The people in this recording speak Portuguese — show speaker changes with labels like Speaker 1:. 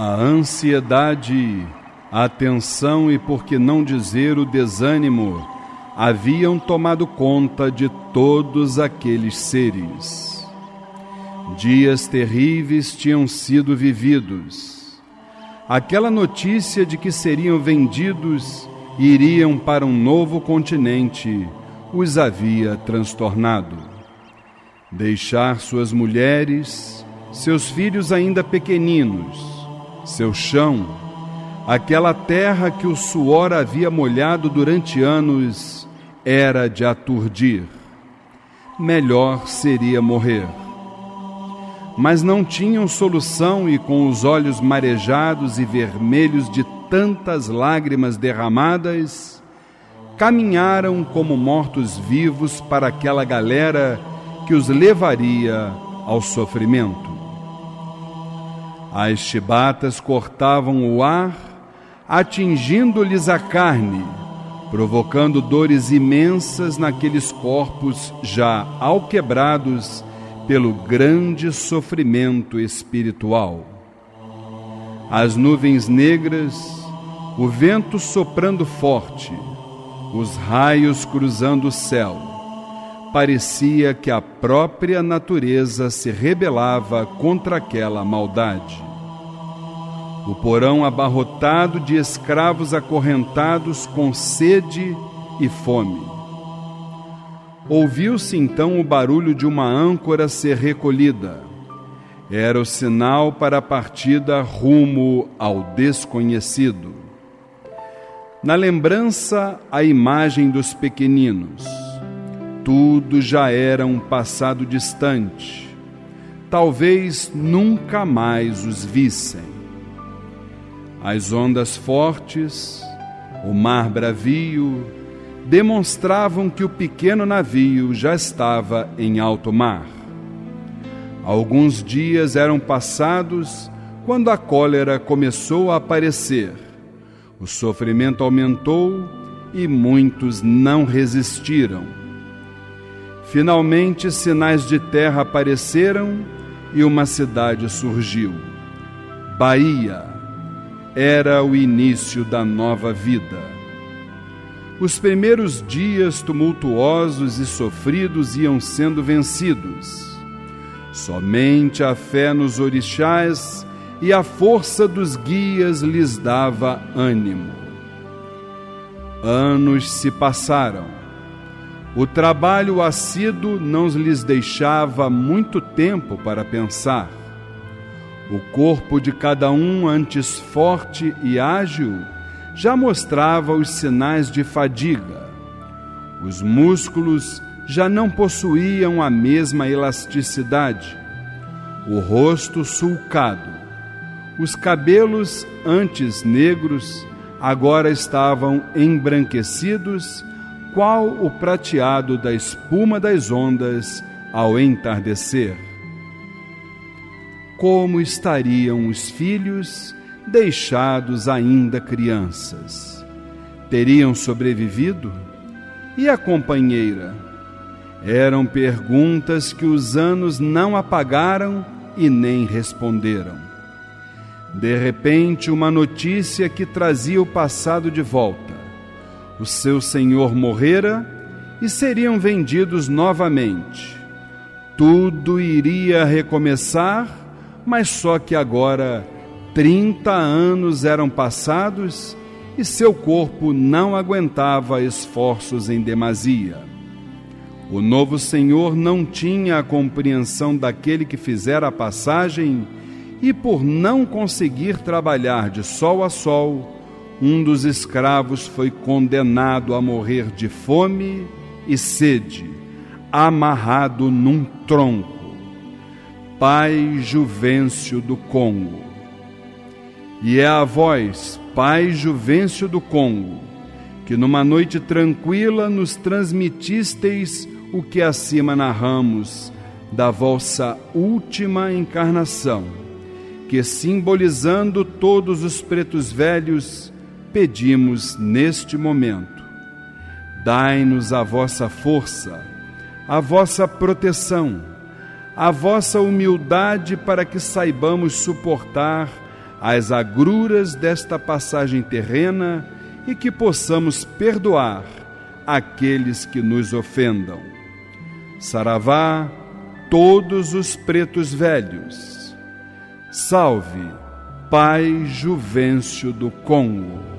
Speaker 1: A ansiedade, a tensão e, por que não dizer, o desânimo haviam tomado conta de todos aqueles seres. Dias terríveis tinham sido vividos. Aquela notícia de que seriam vendidos e iriam para um novo continente os havia transtornado. Deixar suas mulheres, seus filhos ainda pequeninos, seu chão, aquela terra que o suor havia molhado durante anos, era de aturdir. Melhor seria morrer. Mas não tinham solução e, com os olhos marejados e vermelhos de tantas lágrimas derramadas, caminharam como mortos-vivos para aquela galera que os levaria ao sofrimento. As chibatas cortavam o ar, atingindo-lhes a carne, provocando dores imensas naqueles corpos já alquebrados pelo grande sofrimento espiritual. As nuvens negras, o vento soprando forte, os raios cruzando o céu, parecia que a própria natureza se rebelava contra aquela maldade. O porão abarrotado de escravos acorrentados com sede e fome. Ouviu-se então o barulho de uma âncora ser recolhida. Era o sinal para a partida rumo ao desconhecido. Na lembrança, a imagem dos pequeninos tudo já era um passado distante. Talvez nunca mais os vissem. As ondas fortes, o mar bravio, demonstravam que o pequeno navio já estava em alto mar. Alguns dias eram passados quando a cólera começou a aparecer. O sofrimento aumentou e muitos não resistiram Finalmente, sinais de terra apareceram e uma cidade surgiu. Bahia era o início da nova vida. Os primeiros dias tumultuosos e sofridos iam sendo vencidos. Somente a fé nos orixás e a força dos guias lhes dava ânimo. Anos se passaram o trabalho assíduo não lhes deixava muito tempo para pensar. O corpo de cada um, antes forte e ágil, já mostrava os sinais de fadiga. Os músculos já não possuíam a mesma elasticidade. O rosto sulcado. Os cabelos, antes negros, agora estavam embranquecidos qual o prateado da espuma das ondas ao entardecer. Como estariam os filhos deixados ainda crianças? Teriam sobrevivido? E a companheira? Eram perguntas que os anos não apagaram e nem responderam. De repente, uma notícia que trazia o passado de volta o seu senhor morrera e seriam vendidos novamente. Tudo iria recomeçar, mas só que agora trinta anos eram passados e seu corpo não aguentava esforços em demasia. O novo Senhor não tinha a compreensão daquele que fizera a passagem e, por não conseguir trabalhar de sol a sol, um dos escravos foi condenado a morrer de fome e sede, amarrado num tronco. Pai Juvencio do Congo. E é a vós, Pai Juvencio do Congo, que numa noite tranquila nos transmitisteis o que acima narramos da vossa última encarnação, que simbolizando todos os pretos velhos, pedimos neste momento. Dai-nos a vossa força, a vossa proteção, a vossa humildade para que saibamos suportar as agruras desta passagem terrena e que possamos perdoar aqueles que nos ofendam. Saravá, todos os pretos velhos. Salve, Pai Juvencio do Congo.